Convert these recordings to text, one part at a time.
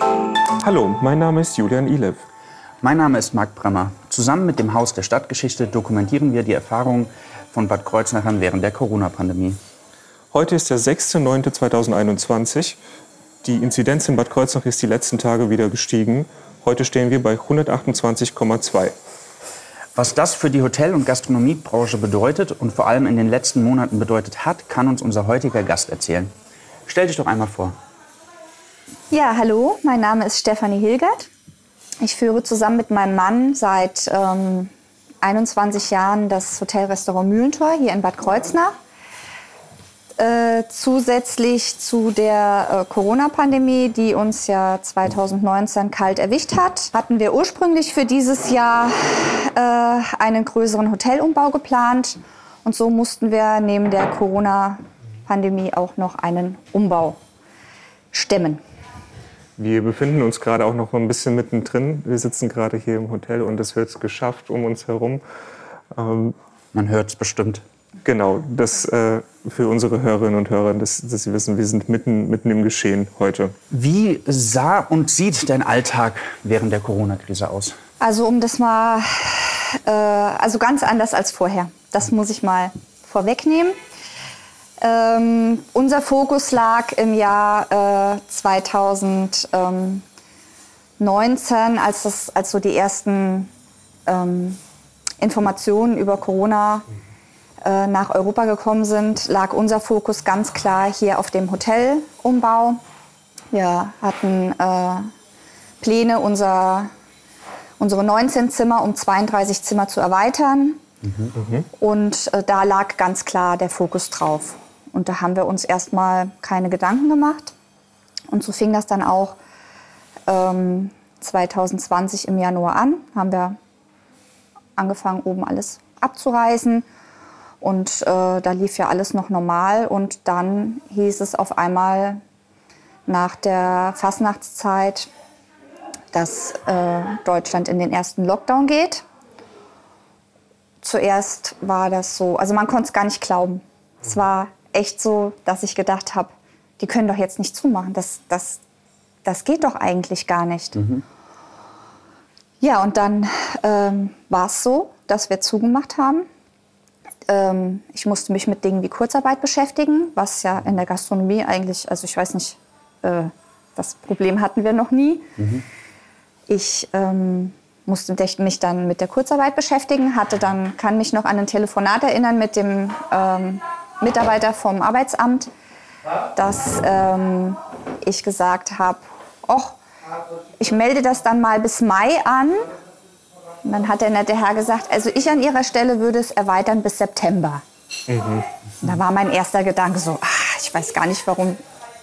Hallo, mein Name ist Julian Ilev. Mein Name ist Marc Bremmer. Zusammen mit dem Haus der Stadtgeschichte dokumentieren wir die Erfahrungen von Bad Kreuznachern während der Corona-Pandemie. Heute ist der 6.9.2021. Die Inzidenz in Bad Kreuznach ist die letzten Tage wieder gestiegen. Heute stehen wir bei 128,2. Was das für die Hotel- und Gastronomiebranche bedeutet und vor allem in den letzten Monaten bedeutet hat, kann uns unser heutiger Gast erzählen. Stell dich doch einmal vor. Ja, hallo, mein Name ist Stefanie Hilgert. Ich führe zusammen mit meinem Mann seit ähm, 21 Jahren das Hotelrestaurant Mühlentor hier in Bad Kreuznach. Äh, zusätzlich zu der äh, Corona-Pandemie, die uns ja 2019 kalt erwischt hat, hatten wir ursprünglich für dieses Jahr äh, einen größeren Hotelumbau geplant. Und so mussten wir neben der Corona-Pandemie auch noch einen Umbau stemmen. Wir befinden uns gerade auch noch ein bisschen mittendrin. Wir sitzen gerade hier im Hotel und es wird geschafft um uns herum. Ähm, Man hört es bestimmt. Genau, das äh, für unsere Hörerinnen und Hörer, dass, dass, sie wissen, wir sind mitten, mitten im Geschehen heute. Wie sah und sieht dein Alltag während der Corona-Krise aus? Also um das mal, äh, also ganz anders als vorher. Das muss ich mal vorwegnehmen. Ähm, unser Fokus lag im Jahr äh, 2019, als, das, als so die ersten ähm, Informationen über Corona äh, nach Europa gekommen sind, lag unser Fokus ganz klar hier auf dem Hotelumbau. Wir hatten äh, Pläne, unser, unsere 19 Zimmer um 32 Zimmer zu erweitern. Mhm. Und äh, da lag ganz klar der Fokus drauf. Und da haben wir uns erstmal keine Gedanken gemacht. Und so fing das dann auch ähm, 2020 im Januar an. Haben wir angefangen, oben alles abzureißen. Und äh, da lief ja alles noch normal. Und dann hieß es auf einmal nach der Fastnachtszeit, dass äh, Deutschland in den ersten Lockdown geht. Zuerst war das so, also man konnte es gar nicht glauben. Es war echt so, dass ich gedacht habe, die können doch jetzt nicht zumachen. Das, das, das geht doch eigentlich gar nicht. Mhm. Ja, und dann ähm, war es so, dass wir zugemacht haben. Ähm, ich musste mich mit Dingen wie Kurzarbeit beschäftigen, was ja in der Gastronomie eigentlich, also ich weiß nicht, äh, das Problem hatten wir noch nie. Mhm. Ich ähm, musste mich dann mit der Kurzarbeit beschäftigen, hatte dann, kann mich noch an ein Telefonat erinnern mit dem ähm, Mitarbeiter vom Arbeitsamt, dass ähm, ich gesagt habe, ich melde das dann mal bis Mai an. Und dann hat der nette Herr gesagt, also ich an Ihrer Stelle würde es erweitern bis September. Mhm. Da war mein erster Gedanke so, ach, ich weiß gar nicht, warum.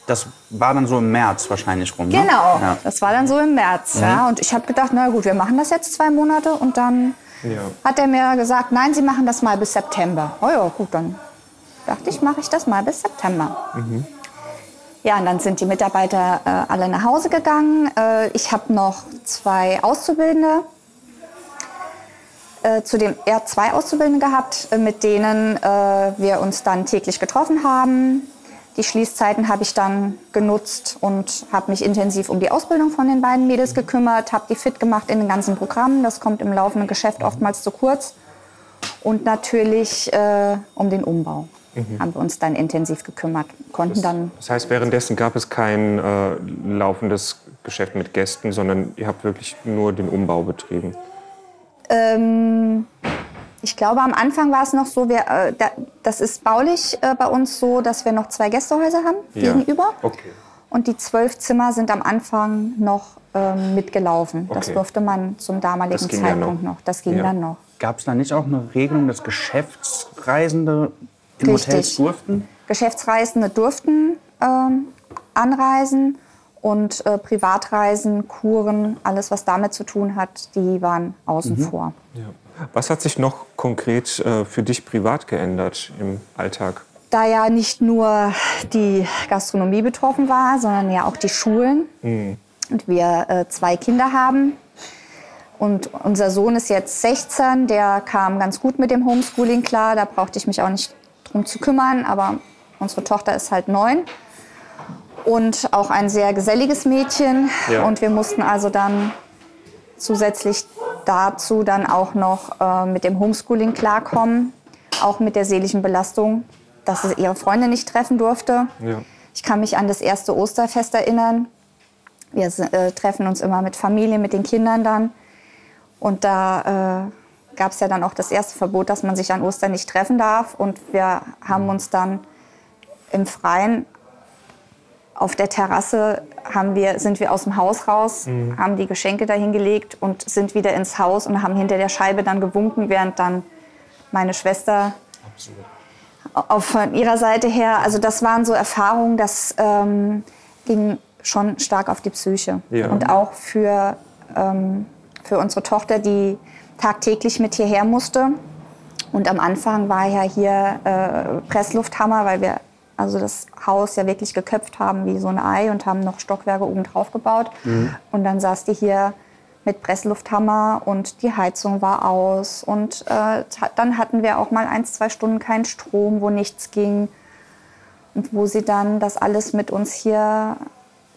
Das war dann so im März wahrscheinlich rum. Ne? Genau, ja. das war dann so im März. Mhm. Ja. Und ich habe gedacht, na gut, wir machen das jetzt zwei Monate. Und dann ja. hat er mir gesagt, nein, Sie machen das mal bis September. Oh ja, gut, dann dachte ich, mache ich das mal bis September. Mhm. Ja, und dann sind die Mitarbeiter äh, alle nach Hause gegangen. Äh, ich habe noch zwei Auszubildende, äh, zudem eher zwei Auszubildende gehabt, äh, mit denen äh, wir uns dann täglich getroffen haben. Die Schließzeiten habe ich dann genutzt und habe mich intensiv um die Ausbildung von den beiden Mädels gekümmert, habe die fit gemacht in den ganzen Programmen. Das kommt im laufenden Geschäft oftmals zu kurz. Und natürlich äh, um den Umbau mhm. haben wir uns dann intensiv gekümmert. Konnten das, dann das heißt, währenddessen gab es kein äh, laufendes Geschäft mit Gästen, sondern ihr habt wirklich nur den Umbau betrieben? Ähm, ich glaube, am Anfang war es noch so, wir, äh, da, das ist baulich äh, bei uns so, dass wir noch zwei Gästehäuser haben ja. gegenüber. Okay. Und die zwölf Zimmer sind am Anfang noch ähm, mitgelaufen. Okay. Das durfte man zum damaligen Zeitpunkt ja noch. noch. Das ging ja. dann noch. Gab es da nicht auch eine Regelung, dass Geschäftsreisende in Richtig. Hotels durften? Geschäftsreisende durften ähm, anreisen und äh, Privatreisen, Kuren, alles was damit zu tun hat, die waren außen mhm. vor. Ja. Was hat sich noch konkret äh, für dich privat geändert im Alltag? Da ja nicht nur die Gastronomie betroffen war, sondern ja auch die Schulen. Mhm. Und wir äh, zwei Kinder haben. Und unser Sohn ist jetzt 16, der kam ganz gut mit dem Homeschooling klar. Da brauchte ich mich auch nicht drum zu kümmern, aber unsere Tochter ist halt neun. und auch ein sehr geselliges Mädchen. Ja. Und wir mussten also dann zusätzlich dazu dann auch noch äh, mit dem Homeschooling klarkommen, auch mit der seelischen Belastung, dass sie ihre Freunde nicht treffen durfte. Ja. Ich kann mich an das erste Osterfest erinnern. Wir äh, treffen uns immer mit Familie, mit den Kindern dann. Und da äh, gab es ja dann auch das erste Verbot, dass man sich an Ostern nicht treffen darf. Und wir haben uns dann im Freien auf der Terrasse haben wir, sind wir aus dem Haus raus, haben die Geschenke dahingelegt und sind wieder ins Haus und haben hinter der Scheibe dann gewunken, während dann meine Schwester auf von ihrer Seite her, also das waren so Erfahrungen, das ähm, ging schon stark auf die Psyche. Ja. Und auch für, ähm, für unsere Tochter, die tagtäglich mit hierher musste. Und am Anfang war ja hier äh, Presslufthammer, weil wir also das Haus ja wirklich geköpft haben wie so ein Ei und haben noch Stockwerke oben drauf gebaut. Und dann saß die hier mit Presslufthammer und die Heizung war aus. Und äh, dann hatten wir auch mal ein, zwei Stunden keinen Strom, wo nichts ging. Und wo sie dann das alles mit uns hier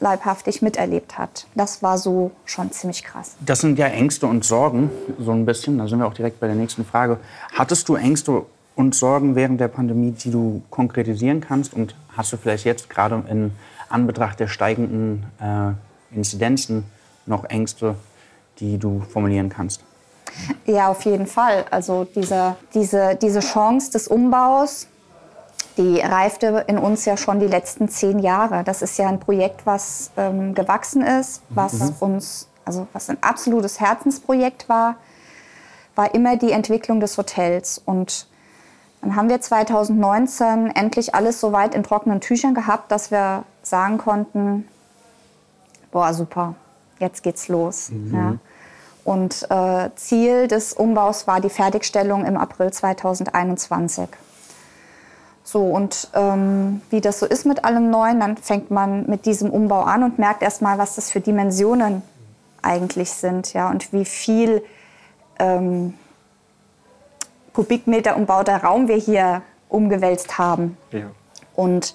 leibhaftig miterlebt hat. Das war so schon ziemlich krass. Das sind ja Ängste und Sorgen, so ein bisschen. Da sind wir auch direkt bei der nächsten Frage. Hattest du Ängste und Sorgen während der Pandemie, die du konkretisieren kannst? Und hast du vielleicht jetzt gerade in Anbetracht der steigenden äh, Inzidenzen noch Ängste, die du formulieren kannst? Ja, auf jeden Fall. Also diese, diese, diese Chance des Umbaus, die reifte in uns ja schon die letzten zehn Jahre. Das ist ja ein Projekt, was ähm, gewachsen ist, was uns, also was ein absolutes Herzensprojekt war, war immer die Entwicklung des Hotels. Und dann haben wir 2019 endlich alles so weit in trockenen Tüchern gehabt, dass wir sagen konnten, boah, super, jetzt geht's los. Ja. Und äh, Ziel des Umbaus war die Fertigstellung im April 2021. So, und ähm, wie das so ist mit allem Neuen, dann fängt man mit diesem Umbau an und merkt erstmal, was das für Dimensionen eigentlich sind, ja, und wie viel ähm, Kubikmeter umbauter Raum wir hier umgewälzt haben. Ja. Und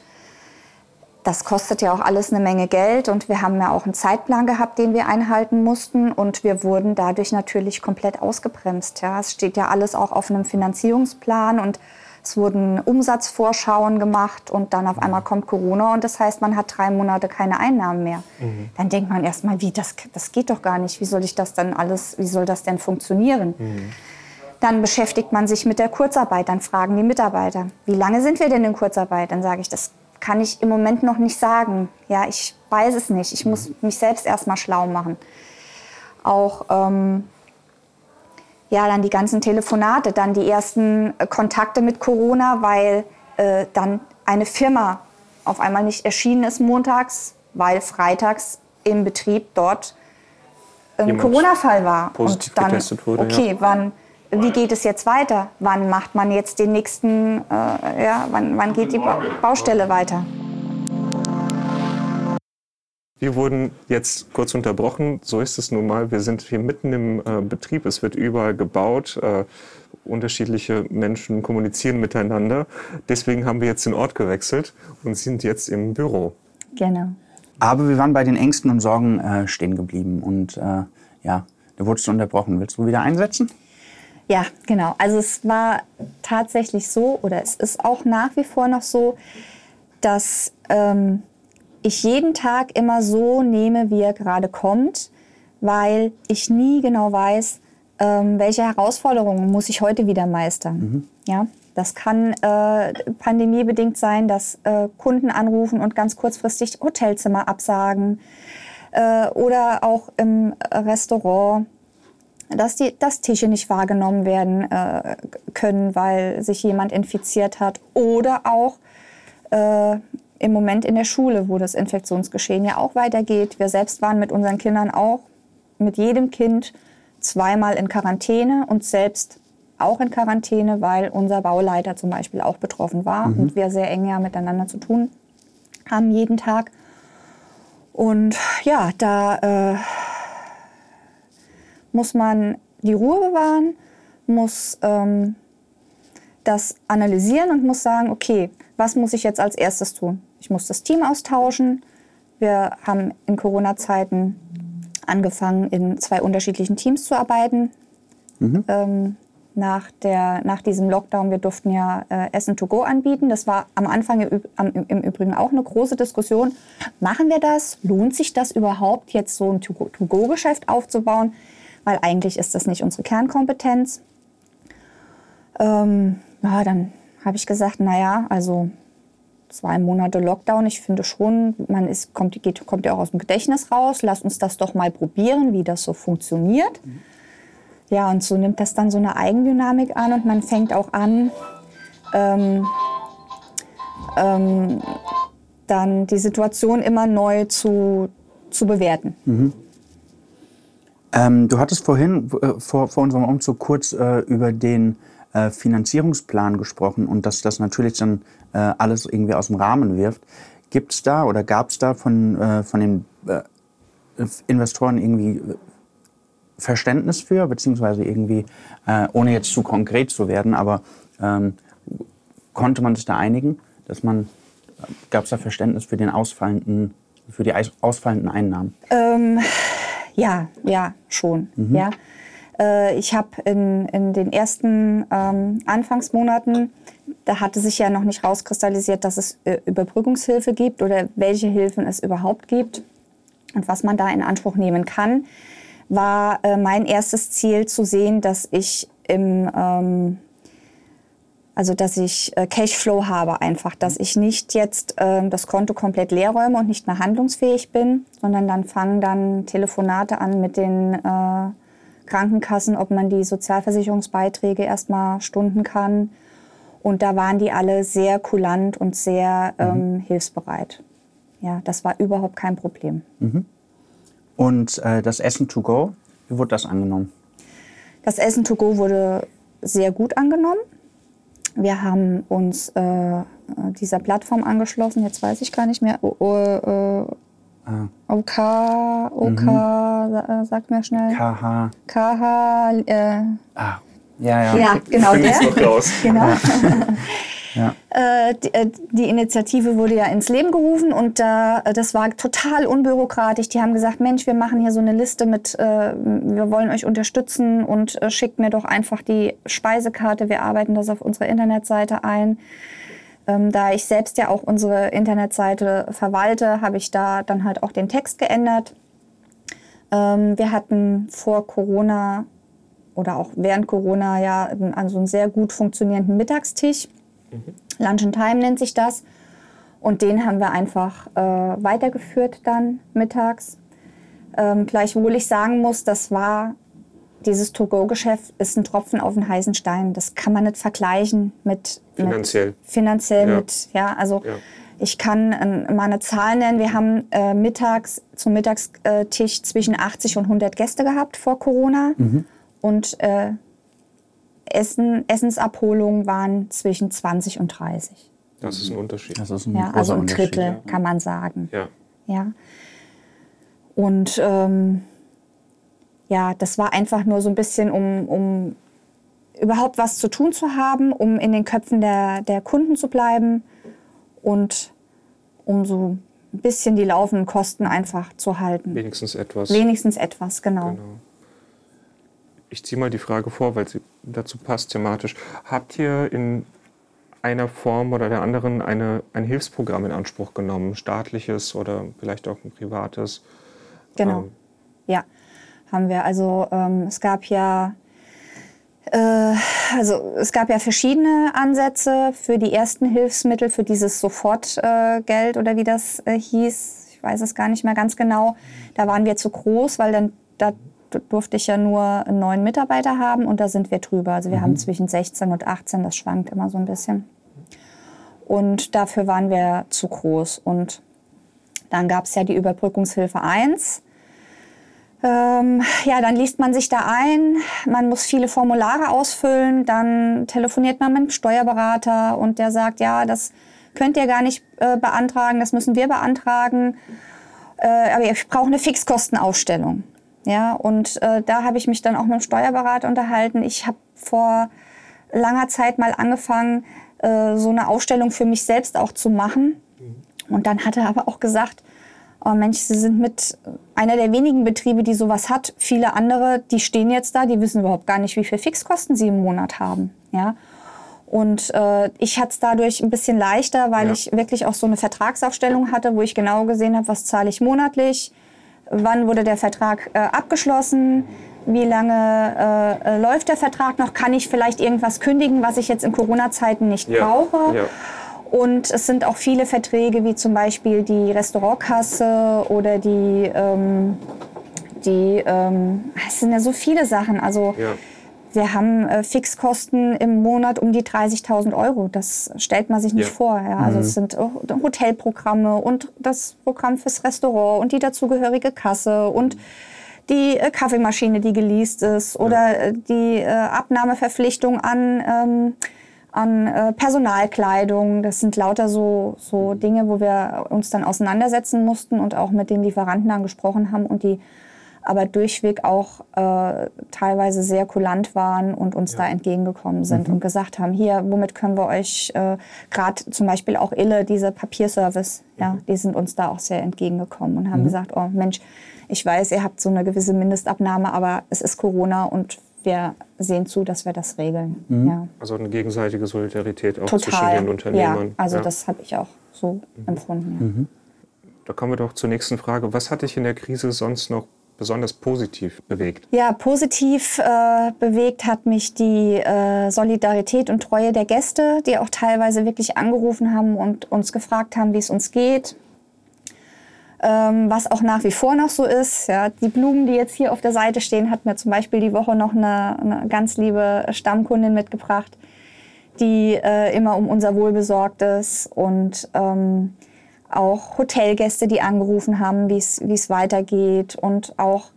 das kostet ja auch alles eine Menge Geld und wir haben ja auch einen Zeitplan gehabt, den wir einhalten mussten und wir wurden dadurch natürlich komplett ausgebremst. Ja. Es steht ja alles auch auf einem Finanzierungsplan und es wurden Umsatzvorschauen gemacht und dann auf einmal kommt Corona und das heißt, man hat drei Monate keine Einnahmen mehr. Dann denkt man erstmal, wie, das, das geht doch gar nicht. Wie soll ich das dann alles, wie soll das denn funktionieren? Dann beschäftigt man sich mit der Kurzarbeit. Dann fragen die Mitarbeiter, wie lange sind wir denn in Kurzarbeit? Dann sage ich, das kann ich im Moment noch nicht sagen. Ja, ich weiß es nicht. Ich muss mich selbst erstmal schlau machen. Auch ähm, ja, dann die ganzen Telefonate, dann die ersten äh, Kontakte mit Corona, weil äh, dann eine Firma auf einmal nicht erschienen ist montags, weil freitags im Betrieb dort ein Jemand Corona-Fall war. positiv Und dann, getestet wurde, okay, ja. wann, wie geht es jetzt weiter? Wann macht man jetzt den nächsten, äh, ja, wann, wann geht die ba Baustelle weiter? Wir wurden jetzt kurz unterbrochen. So ist es nun mal. Wir sind hier mitten im äh, Betrieb. Es wird überall gebaut. Äh, unterschiedliche Menschen kommunizieren miteinander. Deswegen haben wir jetzt den Ort gewechselt und sind jetzt im Büro. Genau. Aber wir waren bei den Ängsten und Sorgen äh, stehen geblieben. Und äh, ja, da wurdest du unterbrochen. Willst du wieder einsetzen? Ja, genau. Also es war tatsächlich so, oder es ist auch nach wie vor noch so, dass ähm, ich jeden Tag immer so nehme, wie er gerade kommt, weil ich nie genau weiß, ähm, welche Herausforderungen muss ich heute wieder meistern. Ja, das kann äh, pandemiebedingt sein, dass äh, Kunden anrufen und ganz kurzfristig Hotelzimmer absagen äh, oder auch im Restaurant dass, die, dass Tische nicht wahrgenommen werden äh, können, weil sich jemand infiziert hat. Oder auch äh, im Moment in der Schule, wo das Infektionsgeschehen ja auch weitergeht. Wir selbst waren mit unseren Kindern auch, mit jedem Kind zweimal in Quarantäne und selbst auch in Quarantäne, weil unser Bauleiter zum Beispiel auch betroffen war und wir sehr eng ja miteinander zu tun haben jeden Tag. Und ja, da äh, muss man die Ruhe bewahren, muss ähm, das analysieren und muss sagen, okay, was muss ich jetzt als erstes tun? Ich muss das Team austauschen, Wir haben in Corona-Zeiten angefangen, in zwei unterschiedlichen Teams zu arbeiten. Mhm. Ähm, nach, der, nach diesem Lockdown, wir durften ja äh, Essen to go anbieten. Das war am Anfang im, im, Übrigen auch eine große Diskussion. Machen wir das? Lohnt sich das überhaupt, jetzt so ein To-Go-Geschäft aufzubauen? Weil eigentlich ist das nicht unsere Kernkompetenz. Ähm, ja, dann habe ich gesagt, naja, also zwei Monate Lockdown. Ich finde schon, man ist, kommt, geht, kommt ja auch aus dem Gedächtnis raus. Lass uns das doch mal probieren, wie das so funktioniert. Ja, und so nimmt das dann so eine Eigendynamik an und man fängt auch an, ähm, ähm, dann die Situation immer neu zu, zu bewerten. Mhm. Ähm, du hattest vorhin äh, vor, vor unserem Umzug kurz äh, über den äh, Finanzierungsplan gesprochen und dass das natürlich dann äh, alles irgendwie aus dem Rahmen wirft. Gibt es da oder gab es da von, äh, von den äh, Investoren irgendwie Verständnis für, beziehungsweise irgendwie, äh, ohne jetzt zu konkret zu werden, aber ähm, konnte man sich da einigen, dass man, gab es da Verständnis für den ausfallenden, für die ausfallenden Einnahmen? Ähm, ja, ja, schon, mhm. ja. Äh, ich habe in, in den ersten ähm, Anfangsmonaten, da hatte sich ja noch nicht rauskristallisiert, dass es äh, Überbrückungshilfe gibt oder welche Hilfen es überhaupt gibt. Und was man da in Anspruch nehmen kann, war äh, mein erstes Ziel zu sehen, dass ich im ähm, also dass ich äh, Cashflow habe einfach, dass ich nicht jetzt äh, das Konto komplett leer räume und nicht mehr handlungsfähig bin, sondern dann fangen dann Telefonate an mit den äh, Krankenkassen, ob man die Sozialversicherungsbeiträge erstmal stunden kann. Und da waren die alle sehr kulant und sehr mhm. ähm, hilfsbereit. Ja, das war überhaupt kein Problem. Mhm. Und äh, das Essen to go, wie wurde das angenommen? Das Essen to go wurde sehr gut angenommen. Wir haben uns äh, dieser Plattform angeschlossen, jetzt weiß ich gar nicht mehr, äh, Ah. OK, OK, mhm. sag mir schnell. KH. KH. Äh, ah, ja, ja. Ja, genau der. Genau. Ja. Äh, die, äh, die, Initiative wurde ja ins Leben gerufen und äh, das war total unbürokratisch. Die haben gesagt, Mensch, wir machen hier so eine Liste mit, äh, wir wollen euch unterstützen und äh, schickt mir doch einfach die Speisekarte. Wir arbeiten das auf unserer Internetseite ein. Ähm, da ich selbst ja auch unsere Internetseite verwalte, habe ich da dann halt auch den Text geändert. Ähm, wir hatten vor Corona oder auch während Corona ja also einen sehr gut funktionierenden Mittagstisch. Mhm. Lunch and Time nennt sich das. Und den haben wir einfach äh, weitergeführt dann mittags. Ähm, gleichwohl ich sagen muss, das war dieses To-Go-Geschäft ist ein Tropfen auf den heißen Stein. Das kann man nicht vergleichen mit finanziell. Mit, finanziell ja. mit, ja, also ja. ich kann äh, mal eine Zahl nennen. Wir haben äh, mittags zum Mittagstisch zwischen 80 und 100 Gäste gehabt vor Corona mhm. und äh, Essen, Essensabholungen waren zwischen 20 und 30. Das ist ein Unterschied. Das ist ein ja, also ein Drittel, ja. kann man sagen. Ja. ja. Und ähm, ja, das war einfach nur so ein bisschen, um, um überhaupt was zu tun zu haben, um in den Köpfen der, der Kunden zu bleiben und um so ein bisschen die laufenden Kosten einfach zu halten. Wenigstens etwas. Wenigstens etwas, genau. genau. Ich ziehe mal die Frage vor, weil sie dazu passt thematisch. Habt ihr in einer Form oder der anderen eine, ein Hilfsprogramm in Anspruch genommen, staatliches oder vielleicht auch ein privates? Genau, ähm, ja haben wir. Also ähm, es gab ja äh, also es gab ja verschiedene Ansätze für die ersten Hilfsmittel, für dieses Sofortgeld äh, oder wie das äh, hieß. Ich weiß es gar nicht mehr ganz genau. Da waren wir zu groß, weil dann da durfte ich ja nur neun Mitarbeiter haben und da sind wir drüber. Also wir mhm. haben zwischen 16 und 18, das schwankt immer so ein bisschen. Und dafür waren wir zu groß. Und dann gab es ja die Überbrückungshilfe 1 ähm, ja, dann liest man sich da ein, man muss viele Formulare ausfüllen, dann telefoniert man mit dem Steuerberater und der sagt, ja, das könnt ihr gar nicht äh, beantragen, das müssen wir beantragen. Äh, aber ich brauche eine Fixkostenaufstellung. Ja, und äh, da habe ich mich dann auch mit dem Steuerberater unterhalten. Ich habe vor langer Zeit mal angefangen, äh, so eine Aufstellung für mich selbst auch zu machen. Und dann hat er aber auch gesagt, oh Mensch, Sie sind mit einer der wenigen Betriebe, die sowas hat. Viele andere, die stehen jetzt da, die wissen überhaupt gar nicht, wie viel Fixkosten sie im Monat haben. Ja. Und äh, ich hatte es dadurch ein bisschen leichter, weil ja. ich wirklich auch so eine Vertragsaufstellung hatte, wo ich genau gesehen habe, was zahle ich monatlich, wann wurde der Vertrag äh, abgeschlossen, wie lange äh, äh, läuft der Vertrag noch, kann ich vielleicht irgendwas kündigen, was ich jetzt in Corona-Zeiten nicht ja. brauche. Ja. Und es sind auch viele Verträge, wie zum Beispiel die Restaurantkasse oder die, ähm, die ähm, es sind ja so viele Sachen. Also ja. wir haben äh, Fixkosten im Monat um die 30.000 Euro. Das stellt man sich nicht ja. vor. Ja. Also mhm. es sind Hotelprogramme und das Programm fürs Restaurant und die dazugehörige Kasse und die äh, Kaffeemaschine, die geleast ist oder ja. Äh, die äh, Abnahmeverpflichtung an ähm, an äh, Personalkleidung. Das sind lauter so, so Dinge, wo wir uns dann auseinandersetzen mussten und auch mit den Lieferanten dann gesprochen haben und die aber durchweg auch äh, teilweise sehr kulant waren und uns ja. da entgegengekommen sind mhm. und gesagt haben, hier, womit können wir euch, äh, gerade zum Beispiel auch Ille, diese Papierservice, mhm. ja, die sind uns da auch sehr entgegengekommen und haben mhm. gesagt, oh Mensch, ich weiß, ihr habt so eine gewisse Mindestabnahme, aber es ist Corona und wir sehen zu, dass wir das regeln. Mhm. Ja. Also eine gegenseitige Solidarität auch Total. zwischen den Unternehmern. Ja, also ja. das habe ich auch so mhm. empfunden. Ja. Mhm. Da kommen wir doch zur nächsten Frage. Was hat dich in der Krise sonst noch besonders positiv bewegt? Ja, positiv äh, bewegt hat mich die äh, Solidarität und Treue der Gäste, die auch teilweise wirklich angerufen haben und uns gefragt haben, wie es uns geht ähm, was auch nach wie vor noch so ist. Ja, die Blumen, die jetzt hier auf der Seite stehen, hat mir zum Beispiel die Woche noch eine, eine ganz liebe Stammkundin mitgebracht, die äh, immer um unser Wohl besorgt ist und ähm, auch Hotelgäste, die angerufen haben, wie es weitergeht und auch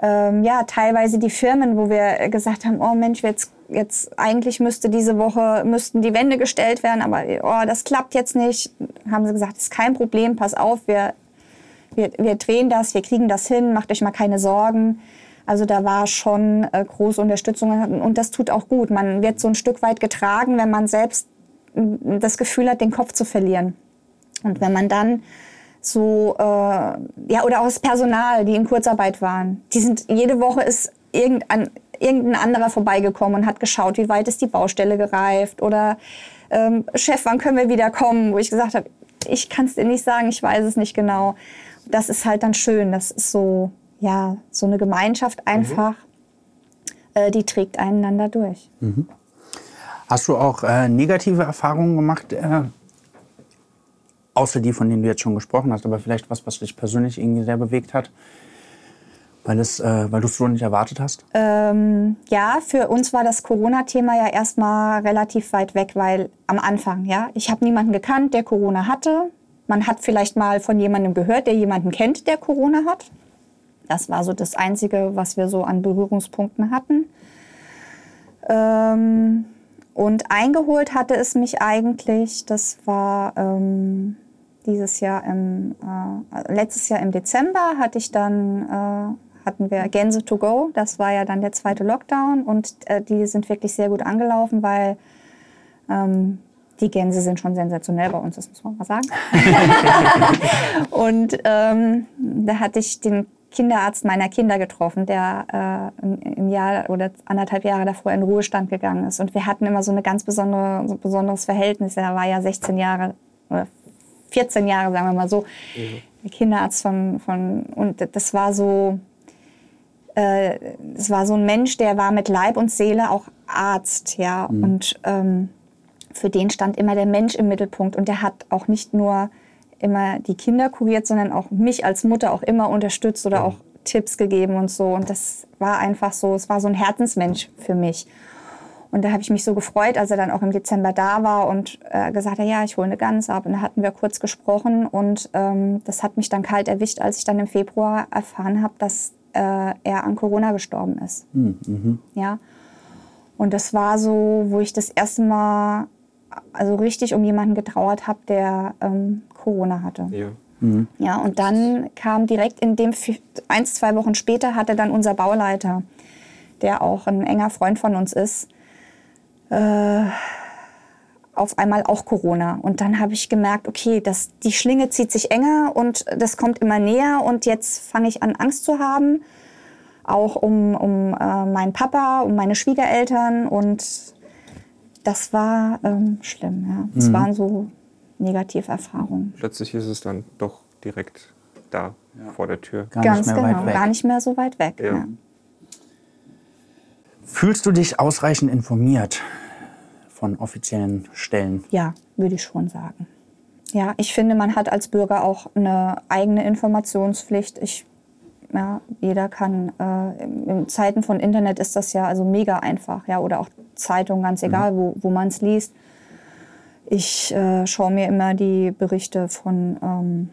ähm, ja, teilweise die Firmen, wo wir gesagt haben, oh Mensch, jetzt, jetzt eigentlich müsste diese Woche, müssten die Wände gestellt werden, aber oh, das klappt jetzt nicht. Haben sie gesagt, das ist kein Problem, pass auf, wir wir, wir drehen das, wir kriegen das hin, macht euch mal keine Sorgen. Also da war schon äh, große Unterstützung und das tut auch gut. Man wird so ein Stück weit getragen, wenn man selbst das Gefühl hat, den Kopf zu verlieren. Und wenn man dann so, äh, ja, oder auch das Personal, die in Kurzarbeit waren, die sind, jede Woche ist irgendein, irgendein anderer vorbeigekommen und hat geschaut, wie weit ist die Baustelle gereift oder ähm, Chef, wann können wir wieder kommen? Wo ich gesagt habe, ich kann es dir nicht sagen, ich weiß es nicht genau das ist halt dann schön. Das ist so, ja, so eine Gemeinschaft einfach, mhm. äh, die trägt einander durch. Mhm. Hast du auch äh, negative Erfahrungen gemacht, äh, außer die, von denen du jetzt schon gesprochen hast, aber vielleicht was, was dich persönlich irgendwie sehr bewegt hat? Weil, es, äh, weil du es so nicht erwartet hast? Ähm, ja, für uns war das Corona-Thema ja erstmal relativ weit weg, weil am Anfang, ja, ich habe niemanden gekannt, der Corona hatte. Man hat vielleicht mal von jemandem gehört, der jemanden kennt, der Corona hat. Das war so das Einzige, was wir so an Berührungspunkten hatten. Ähm, und eingeholt hatte es mich eigentlich, das war ähm, dieses Jahr im, äh, letztes Jahr im Dezember hatte ich dann, äh, hatten wir Gänse to go. Das war ja dann der zweite Lockdown und äh, die sind wirklich sehr gut angelaufen, weil ähm, die Gänse sind schon sensationell bei uns, das muss man mal sagen. und ähm, da hatte ich den Kinderarzt meiner Kinder getroffen, der äh, im Jahr oder anderthalb Jahre davor in Ruhestand gegangen ist. Und wir hatten immer so ein ganz besondere, so besonderes Verhältnis. Er war ja 16 Jahre oder 14 Jahre, sagen wir mal so, mhm. der Kinderarzt von, von und das war so, äh, das war so ein Mensch, der war mit Leib und Seele auch Arzt, ja. Mhm. Und ähm, für den stand immer der Mensch im Mittelpunkt und der hat auch nicht nur immer die Kinder kuriert, sondern auch mich als Mutter auch immer unterstützt oder auch Tipps gegeben und so. Und das war einfach so, es war so ein Herzensmensch für mich. Und da habe ich mich so gefreut, als er dann auch im Dezember da war und äh, gesagt hat, ja, ich hole eine Gans ab. Und da hatten wir kurz gesprochen und ähm, das hat mich dann kalt erwischt, als ich dann im Februar erfahren habe, dass äh, er an Corona gestorben ist. Hm, mhm. Ja. Und das war so, wo ich das erste Mal also richtig um jemanden getrauert habe, der ähm, Corona hatte. Ja. Mhm. ja, und dann kam direkt in dem, eins, zwei Wochen später hatte dann unser Bauleiter, der auch ein enger Freund von uns ist, äh, auf einmal auch Corona. Und dann habe ich gemerkt, okay, das, die Schlinge zieht sich enger und das kommt immer näher und jetzt fange ich an, Angst zu haben. Auch um, um äh, meinen Papa, um meine Schwiegereltern und das war ähm, schlimm. Ja. Das mhm. waren so Negativerfahrungen. Plötzlich ist es dann doch direkt da ja. vor der Tür. Gar Ganz genau, gar nicht mehr so weit weg. Ja. Ja. Fühlst du dich ausreichend informiert von offiziellen Stellen? Ja, würde ich schon sagen. Ja, ich finde, man hat als Bürger auch eine eigene Informationspflicht. Ich, ja, jeder kann, äh, in Zeiten von Internet ist das ja also mega einfach, ja, oder auch Zeitung, ganz mhm. egal, mhm. wo, wo man es liest. Ich äh, schaue mir immer die Berichte von, ähm,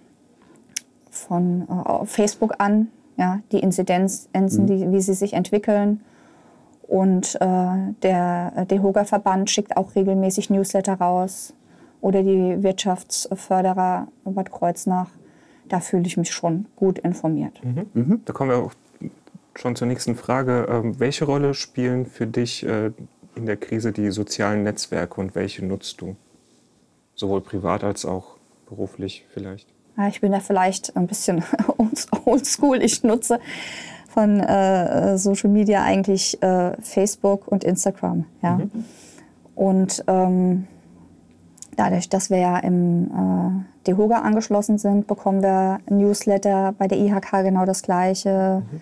von äh, Facebook an, ja, die Inzidenzen, mhm. die, wie sie sich entwickeln. Und äh, der DEHOGA-Verband schickt auch regelmäßig Newsletter raus oder die Wirtschaftsförderer Bad Kreuznach. Da fühle ich mich schon gut informiert. Mhm. Mhm. Da kommen wir auch schon zur nächsten Frage. Ähm, welche Rolle spielen für dich äh, in der Krise die sozialen Netzwerke und welche nutzt du? Sowohl privat als auch beruflich vielleicht? Ja, ich bin da vielleicht ein bisschen oldschool. Ich nutze von äh, Social Media eigentlich äh, Facebook und Instagram. Ja. Mhm. Und ähm, dadurch, dass wir ja im äh, DEHOGA angeschlossen sind, bekommen wir Newsletter bei der IHK genau das Gleiche. Mhm.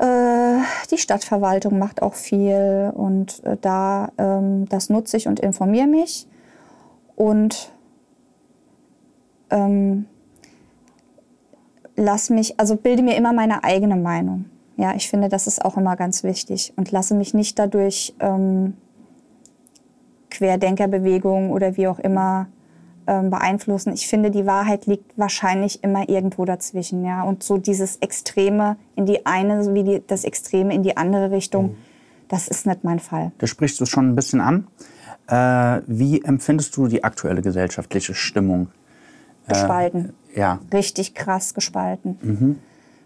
Äh, die Stadtverwaltung macht auch viel und äh, da ähm, das nutze ich und informiere mich. Und ähm, lass mich, also bilde mir immer meine eigene Meinung. Ja, ich finde, das ist auch immer ganz wichtig und lasse mich nicht dadurch ähm, Querdenkerbewegungen oder wie auch immer ähm, beeinflussen. Ich finde, die Wahrheit liegt wahrscheinlich immer irgendwo dazwischen. Ja, und so dieses Extreme in die eine sowie die, das Extreme in die andere Richtung, mhm. das ist nicht mein Fall. Da sprichst du schon ein bisschen an. Äh, wie empfindest du die aktuelle gesellschaftliche Stimmung? Gespalten. Äh, ja. Richtig krass gespalten. Mhm.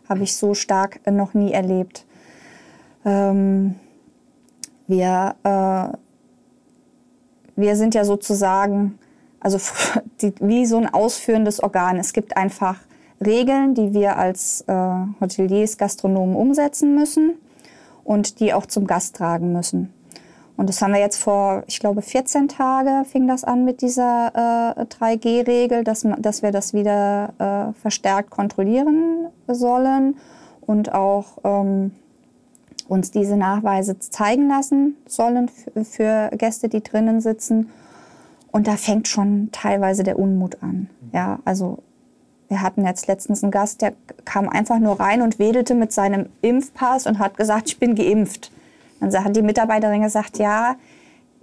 Habe ich so stark äh, noch nie erlebt. Ähm, wir, äh, wir sind ja sozusagen, also die, wie so ein ausführendes Organ. Es gibt einfach Regeln, die wir als äh, Hoteliers, Gastronomen umsetzen müssen und die auch zum Gast tragen müssen. Und das haben wir jetzt vor, ich glaube, 14 Tage fing das an mit dieser äh, 3G-Regel, dass, dass wir das wieder äh, verstärkt kontrollieren sollen und auch ähm, uns diese Nachweise zeigen lassen sollen für Gäste, die drinnen sitzen. Und da fängt schon teilweise der Unmut an. Ja, also wir hatten jetzt letztens einen Gast, der kam einfach nur rein und wedelte mit seinem Impfpass und hat gesagt, ich bin geimpft. Dann hat die Mitarbeiterin gesagt, ja,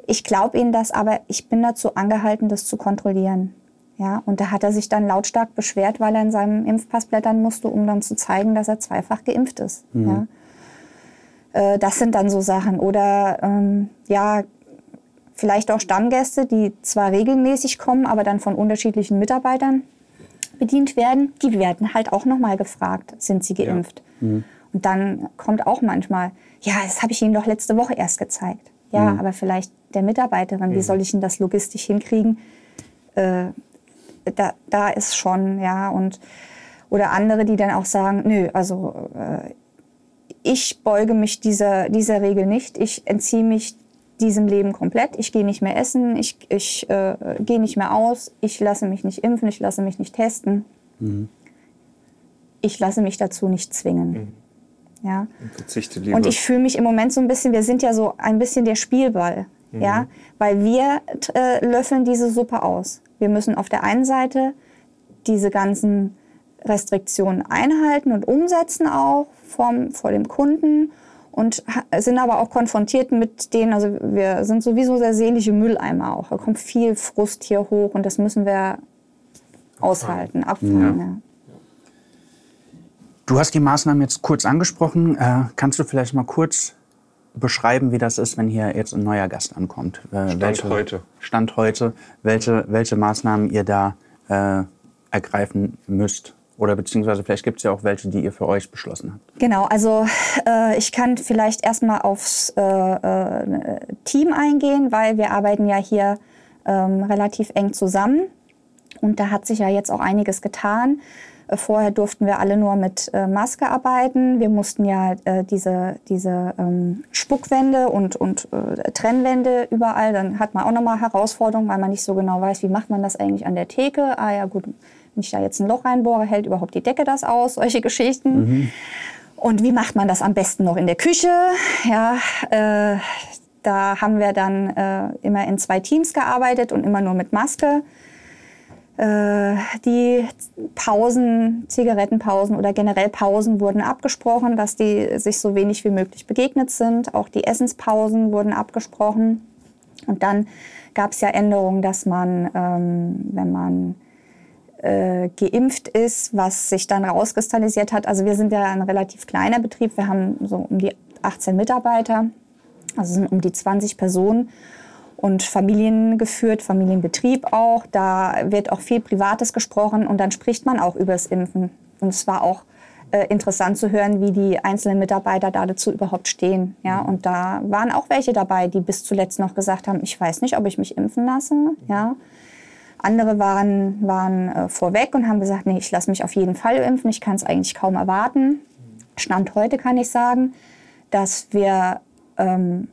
ich glaube Ihnen das, aber ich bin dazu angehalten, das zu kontrollieren. Ja, und da hat er sich dann lautstark beschwert, weil er in seinem Impfpass blättern musste, um dann zu zeigen, dass er zweifach geimpft ist. Mhm. Ja. Äh, das sind dann so Sachen. Oder ähm, ja, vielleicht auch Stammgäste, die zwar regelmäßig kommen, aber dann von unterschiedlichen Mitarbeitern bedient werden, die werden halt auch nochmal gefragt, sind sie geimpft? Ja. Mhm. Und dann kommt auch manchmal, ja, das habe ich Ihnen doch letzte Woche erst gezeigt. Ja, mhm. aber vielleicht der Mitarbeiterin, wie soll ich Ihnen das logistisch hinkriegen? Äh, da, da ist schon, ja, und oder andere, die dann auch sagen, nö, also äh, ich beuge mich dieser, dieser Regel nicht, ich entziehe mich diesem Leben komplett, ich gehe nicht mehr essen, ich, ich äh, gehe nicht mehr aus, ich lasse mich nicht impfen, ich lasse mich nicht testen. Mhm. Ich lasse mich dazu nicht zwingen. Mhm. Ja. Verzichte lieber. Und ich fühle mich im Moment so ein bisschen, wir sind ja so ein bisschen der Spielball. Mhm. Ja, weil wir äh, löffeln diese Suppe aus. Wir müssen auf der einen Seite diese ganzen Restriktionen einhalten und umsetzen auch vom, vor dem Kunden und sind aber auch konfrontiert mit denen, also wir sind sowieso sehr sehnliche Mülleimer auch. Da kommt viel Frust hier hoch und das müssen wir aushalten, abfangen. Ja. Du hast die Maßnahmen jetzt kurz angesprochen. Äh, kannst du vielleicht mal kurz beschreiben, wie das ist, wenn hier jetzt ein neuer Gast ankommt? Äh, Stand welche, heute. Stand heute. Welche, welche Maßnahmen ihr da äh, ergreifen müsst? Oder beziehungsweise vielleicht gibt es ja auch welche, die ihr für euch beschlossen habt. Genau, also äh, ich kann vielleicht erstmal aufs äh, äh, Team eingehen, weil wir arbeiten ja hier ähm, relativ eng zusammen. Und da hat sich ja jetzt auch einiges getan. Äh, vorher durften wir alle nur mit äh, Maske arbeiten. Wir mussten ja äh, diese, diese ähm, Spuckwände und, und Trennwände überall. Dann hat man auch nochmal Herausforderungen, weil man nicht so genau weiß, wie macht man das eigentlich an der Theke. Ah ja gut, wenn ich da jetzt ein Loch reinbohre, hält überhaupt die Decke das aus? Solche Geschichten. Mhm. Und wie macht man das am besten noch in der Küche? Ja, äh, da haben wir dann äh, immer in zwei Teams gearbeitet und immer nur mit Maske. Äh, die Pausen, Zigarettenpausen oder generell Pausen wurden abgesprochen, dass die sich so wenig wie möglich begegnet sind. Auch die Essenspausen wurden abgesprochen. Und dann gab es ja Änderungen, dass man, ähm, wenn man äh, geimpft ist, was sich dann rauskristallisiert hat. Also wir sind ja ein relativ kleiner Betrieb. Wir haben so um die 18 Mitarbeiter, also sind um die 20 Personen und Familien geführt, Familienbetrieb auch. Da wird auch viel Privates gesprochen und dann spricht man auch über das Impfen. Und es war auch äh, interessant zu hören, wie die einzelnen Mitarbeiter da dazu überhaupt stehen. Ja, und da waren auch welche dabei, die bis zuletzt noch gesagt haben, ich weiß nicht, ob ich mich impfen lasse. Ja. Andere waren, waren äh, vorweg und haben gesagt, nee, ich lasse mich auf jeden Fall impfen. Ich kann es eigentlich kaum erwarten. Stand heute kann ich sagen, dass wir ähm,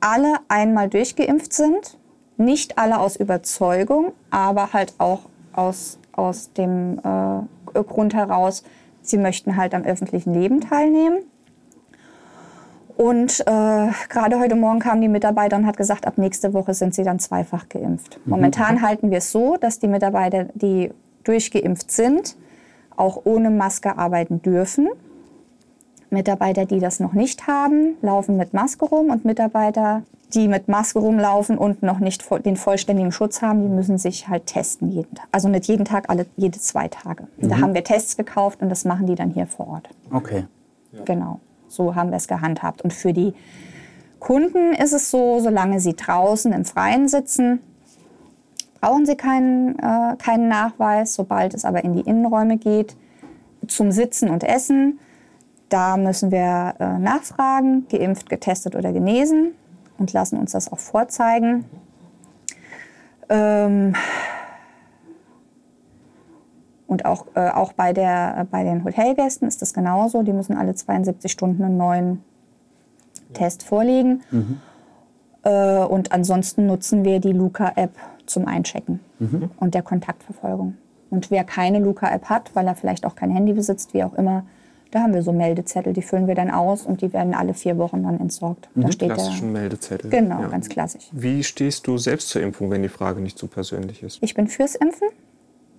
alle einmal durchgeimpft sind. Nicht alle aus Überzeugung, aber halt auch aus, aus dem äh, Grund heraus, sie möchten halt am öffentlichen Leben teilnehmen. Und äh, gerade heute Morgen kam die Mitarbeiterin und hat gesagt, ab nächste Woche sind sie dann zweifach geimpft. Mhm. Momentan halten wir es so, dass die Mitarbeiter, die durchgeimpft sind, auch ohne Maske arbeiten dürfen. Mitarbeiter, die das noch nicht haben, laufen mit Maske rum und Mitarbeiter, die mit Maske rumlaufen und noch nicht den vollständigen Schutz haben, die müssen sich halt testen jeden Tag. Also nicht jeden Tag, alle jede zwei Tage. Mhm. Da haben wir Tests gekauft und das machen die dann hier vor Ort. Okay. Ja. Genau. So haben wir es gehandhabt. Und für die Kunden ist es so, solange sie draußen im Freien sitzen, brauchen sie keinen, äh, keinen Nachweis. Sobald es aber in die Innenräume geht, zum Sitzen und Essen, da müssen wir äh, nachfragen, geimpft, getestet oder genesen und lassen uns das auch vorzeigen. Ähm und auch, äh, auch bei, der, bei den Hotelgästen ist das genauso. Die müssen alle 72 Stunden einen neuen Test vorlegen. Mhm. Äh, und ansonsten nutzen wir die Luca-App zum Einchecken mhm. und der Kontaktverfolgung. Und wer keine Luca-App hat, weil er vielleicht auch kein Handy besitzt, wie auch immer, da haben wir so Meldezettel, die füllen wir dann aus und die werden alle vier Wochen dann entsorgt. Da mhm, steht klassischen der, Meldezettel. Genau, ja. ganz klassisch. Wie stehst du selbst zur Impfung, wenn die Frage nicht zu so persönlich ist? Ich bin fürs Impfen.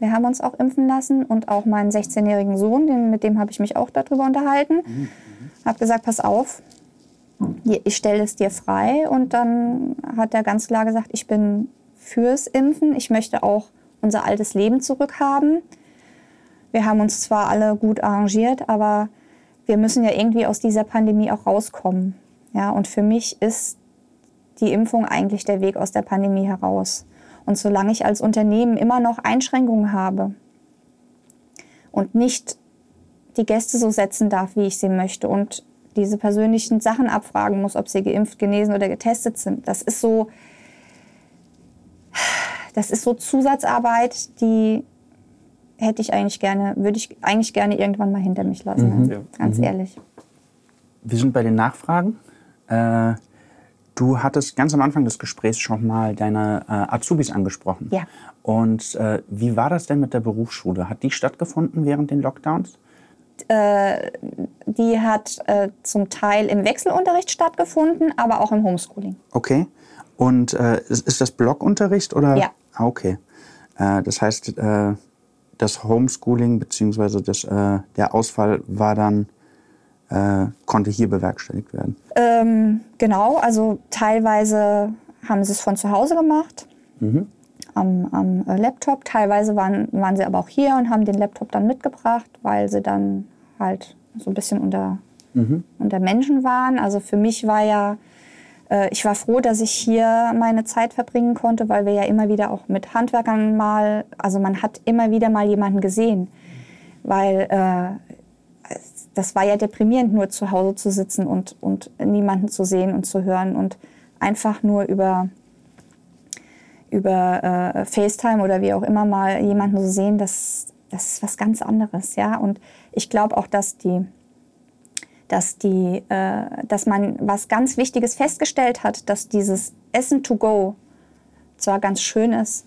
Wir haben uns auch impfen lassen und auch meinen 16-jährigen Sohn, den, mit dem habe ich mich auch darüber unterhalten. Mhm. Habe gesagt, pass auf, ich stelle es dir frei. Und dann hat er ganz klar gesagt, ich bin fürs Impfen. Ich möchte auch unser altes Leben zurückhaben. Wir haben uns zwar alle gut arrangiert, aber wir müssen ja irgendwie aus dieser Pandemie auch rauskommen. Ja, und für mich ist die Impfung eigentlich der Weg aus der Pandemie heraus. Und solange ich als Unternehmen immer noch Einschränkungen habe und nicht die Gäste so setzen darf, wie ich sie möchte und diese persönlichen Sachen abfragen muss, ob sie geimpft, genesen oder getestet sind, das ist so, das ist so Zusatzarbeit, die hätte ich eigentlich gerne, würde ich eigentlich gerne irgendwann mal hinter mich lassen. Mhm. Ja. Ganz mhm. ehrlich. Wir sind bei den Nachfragen. Äh, du hattest ganz am Anfang des Gesprächs schon mal deine äh, Azubis angesprochen. Ja. Und äh, wie war das denn mit der Berufsschule? Hat die stattgefunden während den Lockdowns? Äh, die hat äh, zum Teil im Wechselunterricht stattgefunden, aber auch im Homeschooling. Okay. Und äh, ist, ist das Blockunterricht oder? Ja. Ah, okay. das heißt, das Homeschooling bzw. äh, der Ausfall war dann äh, konnte hier bewerkstelligt werden? Ähm, genau, also teilweise haben sie es von zu Hause gemacht. Mhm. Am, am, Laptop. Teilweise waren, waren sie aber auch hier und haben den Laptop dann mitgebracht, weil sie dann halt so ein bisschen unter, mhm. unter Menschen waren. Also für mich war ja äh, ich war froh, dass ich hier meine Zeit verbringen konnte, weil wir ja immer wieder auch mit Handwerkern mal, also man hat immer wieder mal jemanden gesehen, weil äh, das war ja deprimierend, nur zu Hause zu sitzen und, und niemanden zu sehen und zu hören und einfach nur über, über äh, FaceTime oder wie auch immer mal jemanden so sehen, das, das ist was ganz anderes, ja. Und ich glaube auch, dass die, dass die, äh, dass man was ganz Wichtiges festgestellt hat, dass dieses Essen to go zwar ganz schön ist,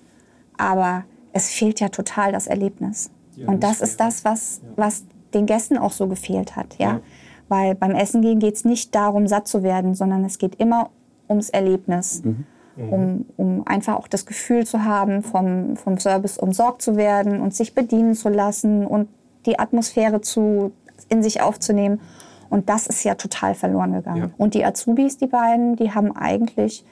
aber es fehlt ja total das Erlebnis. Ja, und das, das ist das, was, ja. was den Gästen auch so gefehlt hat, ja. ja. Weil beim Essen gehen geht es nicht darum, satt zu werden, sondern es geht immer ums Erlebnis. Mhm. Mhm. Um, um einfach auch das Gefühl zu haben, vom, vom Service umsorgt zu werden und sich bedienen zu lassen und die Atmosphäre zu, in sich aufzunehmen. Und das ist ja total verloren gegangen. Ja. Und die Azubis, die beiden, die haben eigentlich,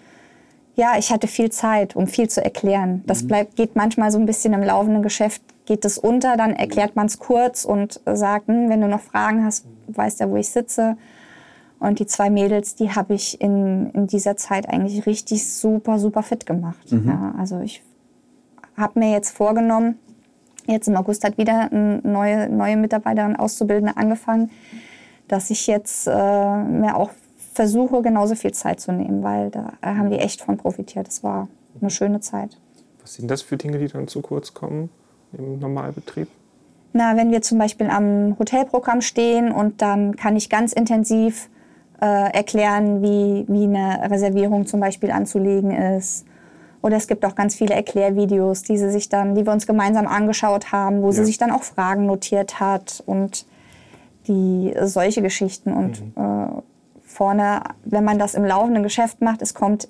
ja, ich hatte viel Zeit, um viel zu erklären. Das mhm. bleibt, geht manchmal so ein bisschen im laufenden Geschäft, geht es unter, dann erklärt man es kurz und sagt, hm, wenn du noch Fragen hast, weißt ja, wo ich sitze. Und die zwei Mädels, die habe ich in, in dieser Zeit eigentlich richtig super, super fit gemacht. Mhm. Ja, also ich habe mir jetzt vorgenommen, jetzt im August hat wieder eine neue, neue Mitarbeiterin, Auszubildende angefangen, dass ich jetzt äh, mir auch versuche, genauso viel Zeit zu nehmen, weil da haben die echt von profitiert. Das war eine schöne Zeit. Was sind das für Dinge, die dann zu kurz kommen im Normalbetrieb? Na, wenn wir zum Beispiel am Hotelprogramm stehen und dann kann ich ganz intensiv äh, erklären, wie, wie eine Reservierung zum Beispiel anzulegen ist. Oder es gibt auch ganz viele Erklärvideos, die, sie sich dann, die wir uns gemeinsam angeschaut haben, wo ja. sie sich dann auch Fragen notiert hat und die solche Geschichten. Und mhm. äh, vorne, wenn man das im laufenden Geschäft macht, es kommt,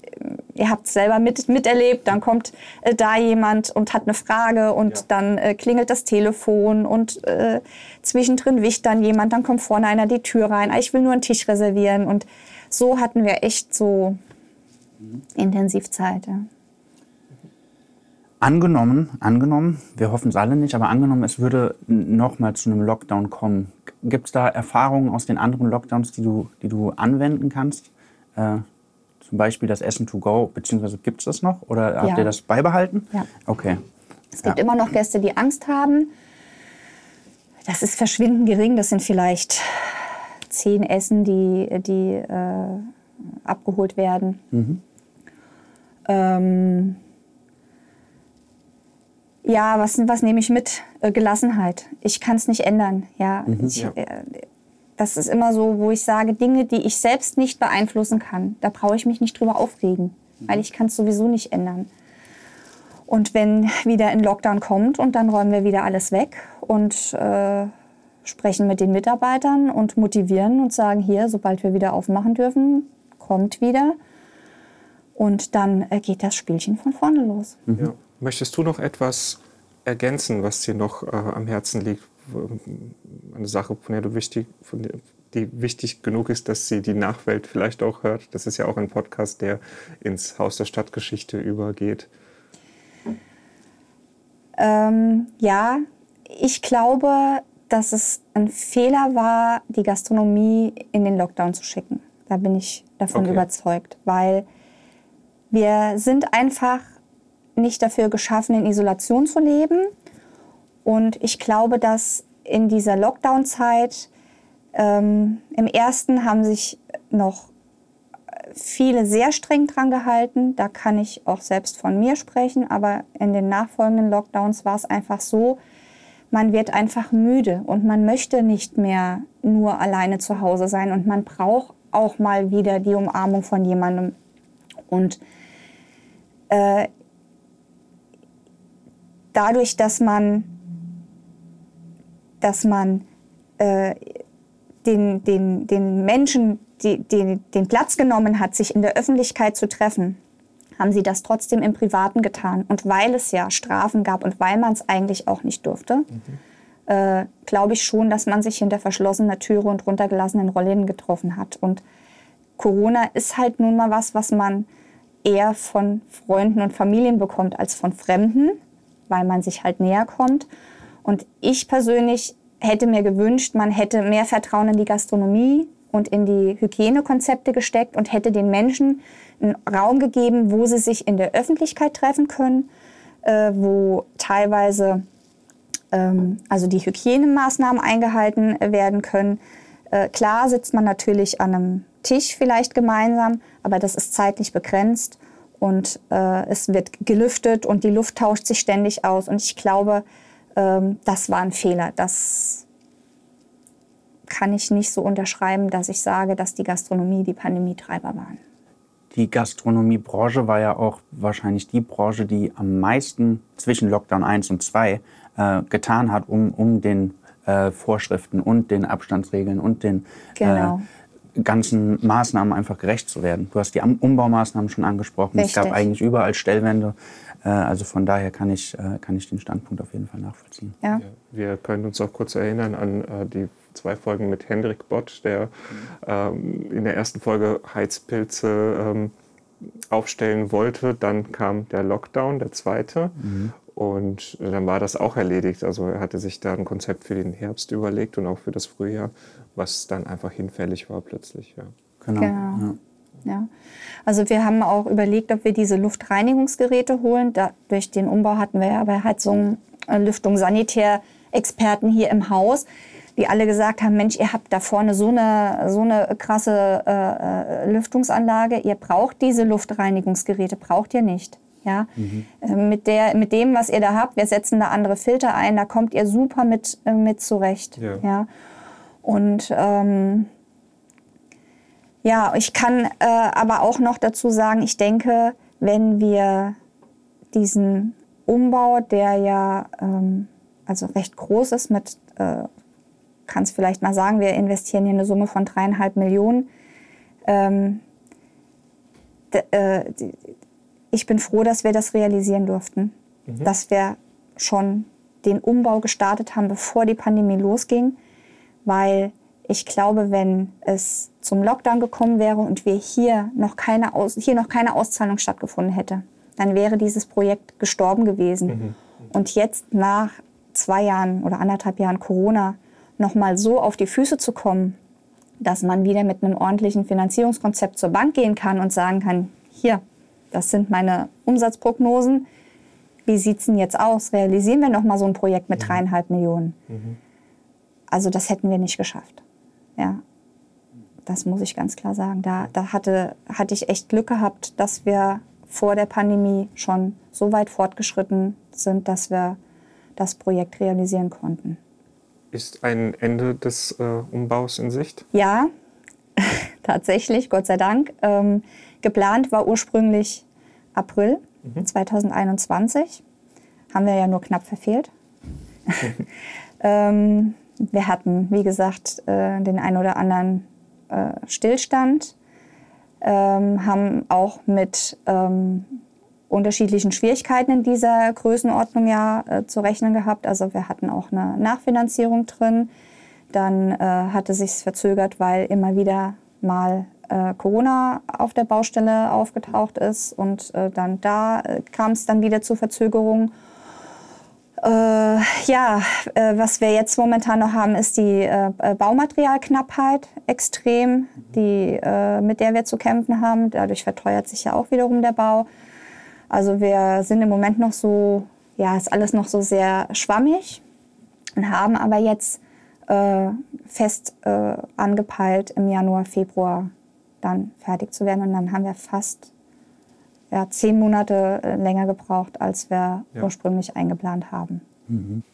ihr habt es selber mit, miterlebt, dann kommt äh, da jemand und hat eine Frage und ja. dann äh, klingelt das Telefon und äh, zwischendrin wicht dann jemand, dann kommt vorne einer die Tür rein, ah, ich will nur einen Tisch reservieren und so hatten wir echt so mhm. Intensivzeit. Ja. Angenommen, angenommen, wir hoffen es alle nicht, aber angenommen, es würde nochmal zu einem Lockdown kommen. Gibt es da Erfahrungen aus den anderen Lockdowns, die du, die du anwenden kannst? Äh, zum Beispiel das Essen to go, beziehungsweise gibt es das noch? Oder habt ja. ihr das beibehalten? Ja. Okay. Es gibt ja. immer noch Gäste, die Angst haben. Das ist verschwindend gering. Das sind vielleicht zehn Essen, die, die äh, abgeholt werden. Mhm. Ähm, ja, was, was nehme ich mit? Äh, Gelassenheit. Ich kann es nicht ändern. Ja, mhm, ich, ja. Äh, das ist immer so, wo ich sage, Dinge, die ich selbst nicht beeinflussen kann, da brauche ich mich nicht drüber aufregen, mhm. weil ich kann es sowieso nicht ändern. Und wenn wieder ein Lockdown kommt und dann räumen wir wieder alles weg und äh, sprechen mit den Mitarbeitern und motivieren und sagen, hier, sobald wir wieder aufmachen dürfen, kommt wieder. Und dann äh, geht das Spielchen von vorne los. Mhm. Ja. Möchtest du noch etwas ergänzen, was dir noch äh, am Herzen liegt? Eine Sache, von der du wichtig, von der, die wichtig genug ist, dass sie die Nachwelt vielleicht auch hört. Das ist ja auch ein Podcast, der ins Haus der Stadtgeschichte übergeht. Ähm, ja, ich glaube, dass es ein Fehler war, die Gastronomie in den Lockdown zu schicken. Da bin ich davon okay. überzeugt, weil wir sind einfach nicht dafür geschaffen, in Isolation zu leben. Und ich glaube, dass in dieser Lockdown-Zeit ähm, im ersten haben sich noch viele sehr streng dran gehalten. Da kann ich auch selbst von mir sprechen. Aber in den nachfolgenden Lockdowns war es einfach so, man wird einfach müde und man möchte nicht mehr nur alleine zu Hause sein und man braucht auch mal wieder die Umarmung von jemandem. Und äh, dadurch, dass man, dass man äh, den, den, den Menschen die, die, den Platz genommen hat, sich in der Öffentlichkeit zu treffen, haben sie das trotzdem im Privaten getan. Und weil es ja Strafen gab und weil man es eigentlich auch nicht durfte, mhm. äh, glaube ich schon, dass man sich hinter verschlossener Türe und runtergelassenen Rollen getroffen hat. Und Corona ist halt nun mal was, was man eher von Freunden und Familien bekommt als von Fremden weil man sich halt näher kommt. Und ich persönlich hätte mir gewünscht, man hätte mehr Vertrauen in die Gastronomie und in die Hygienekonzepte gesteckt und hätte den Menschen einen Raum gegeben, wo sie sich in der Öffentlichkeit treffen können, äh, wo teilweise ähm, also die Hygienemaßnahmen eingehalten werden können. Äh, klar sitzt man natürlich an einem Tisch vielleicht gemeinsam, aber das ist zeitlich begrenzt. Und äh, es wird gelüftet und die Luft tauscht sich ständig aus. Und ich glaube, ähm, das war ein Fehler. Das kann ich nicht so unterschreiben, dass ich sage, dass die Gastronomie die Pandemietreiber waren. Die Gastronomiebranche war ja auch wahrscheinlich die Branche, die am meisten zwischen Lockdown 1 und 2 äh, getan hat, um, um den äh, Vorschriften und den Abstandsregeln und den Genau. Ganzen Maßnahmen einfach gerecht zu werden. Du hast die Umbaumaßnahmen schon angesprochen. Es gab Richtig. eigentlich überall Stellwände. Äh, also von daher kann ich, äh, kann ich den Standpunkt auf jeden Fall nachvollziehen. Ja. Wir können uns auch kurz erinnern an äh, die zwei Folgen mit Hendrik Bott, der ähm, in der ersten Folge Heizpilze ähm, aufstellen wollte. Dann kam der Lockdown, der zweite. Und äh, dann war das auch erledigt. Also er hatte sich da ein Konzept für den Herbst überlegt und auch für das Frühjahr, was dann einfach hinfällig war plötzlich. Ja. Genau. Genau. Ja. Ja. Also wir haben auch überlegt, ob wir diese Luftreinigungsgeräte holen. Da, durch den Umbau hatten wir ja bei Heizung, äh, Lüftung, Sanitärexperten hier im Haus, die alle gesagt haben, Mensch, ihr habt da vorne so eine, so eine krasse äh, äh, Lüftungsanlage, ihr braucht diese Luftreinigungsgeräte, braucht ihr nicht. Ja? Äh, mit, der, mit dem, was ihr da habt, wir setzen da andere Filter ein, da kommt ihr super mit, äh, mit zurecht. Ja. Ja? Und ähm, ja, ich kann äh, aber auch noch dazu sagen, ich denke, wenn wir diesen Umbau, der ja ähm, also recht groß ist, mit, äh, kann es vielleicht mal sagen, wir investieren hier eine Summe von dreieinhalb Millionen. Ähm, äh, ich bin froh, dass wir das realisieren durften, dass wir schon den Umbau gestartet haben, bevor die Pandemie losging, weil ich glaube, wenn es zum Lockdown gekommen wäre und wir hier noch keine, Aus hier noch keine Auszahlung stattgefunden hätte, dann wäre dieses Projekt gestorben gewesen. Und jetzt nach zwei Jahren oder anderthalb Jahren Corona noch mal so auf die Füße zu kommen, dass man wieder mit einem ordentlichen Finanzierungskonzept zur Bank gehen kann und sagen kann, hier, das sind meine Umsatzprognosen. Wie sieht es denn jetzt aus? Realisieren wir noch mal so ein Projekt mit dreieinhalb Millionen? Also das hätten wir nicht geschafft. Ja, das muss ich ganz klar sagen. Da, da hatte, hatte ich echt Glück gehabt, dass wir vor der Pandemie schon so weit fortgeschritten sind, dass wir das Projekt realisieren konnten. Ist ein Ende des äh, Umbaus in Sicht? Ja, tatsächlich, Gott sei Dank. Ähm, geplant war ursprünglich April 2021. Haben wir ja nur knapp verfehlt. ähm, wir hatten, wie gesagt, äh, den ein oder anderen äh, Stillstand, ähm, haben auch mit ähm, unterschiedlichen Schwierigkeiten in dieser Größenordnung ja äh, zu rechnen gehabt. Also wir hatten auch eine Nachfinanzierung drin. Dann äh, hatte sich verzögert, weil immer wieder mal äh, Corona auf der Baustelle aufgetaucht ist und äh, dann da kam es dann wieder zu Verzögerungen. Äh, ja, äh, was wir jetzt momentan noch haben, ist die äh, äh, Baumaterialknappheit extrem, die, äh, mit der wir zu kämpfen haben. Dadurch verteuert sich ja auch wiederum der Bau. Also wir sind im Moment noch so, ja, ist alles noch so sehr schwammig und haben aber jetzt äh, fest angepeilt, im Januar, Februar dann fertig zu werden. Und dann haben wir fast ja, zehn Monate äh, länger gebraucht, als wir Ja. ursprünglich eingeplant haben.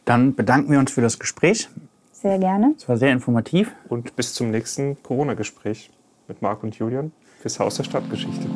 Dann bedanken wir uns für das Gespräch. Sehr gerne. Es war sehr informativ. Und bis zum nächsten Corona-Gespräch mit Marc und Julian fürs Haus der Stadtgeschichte.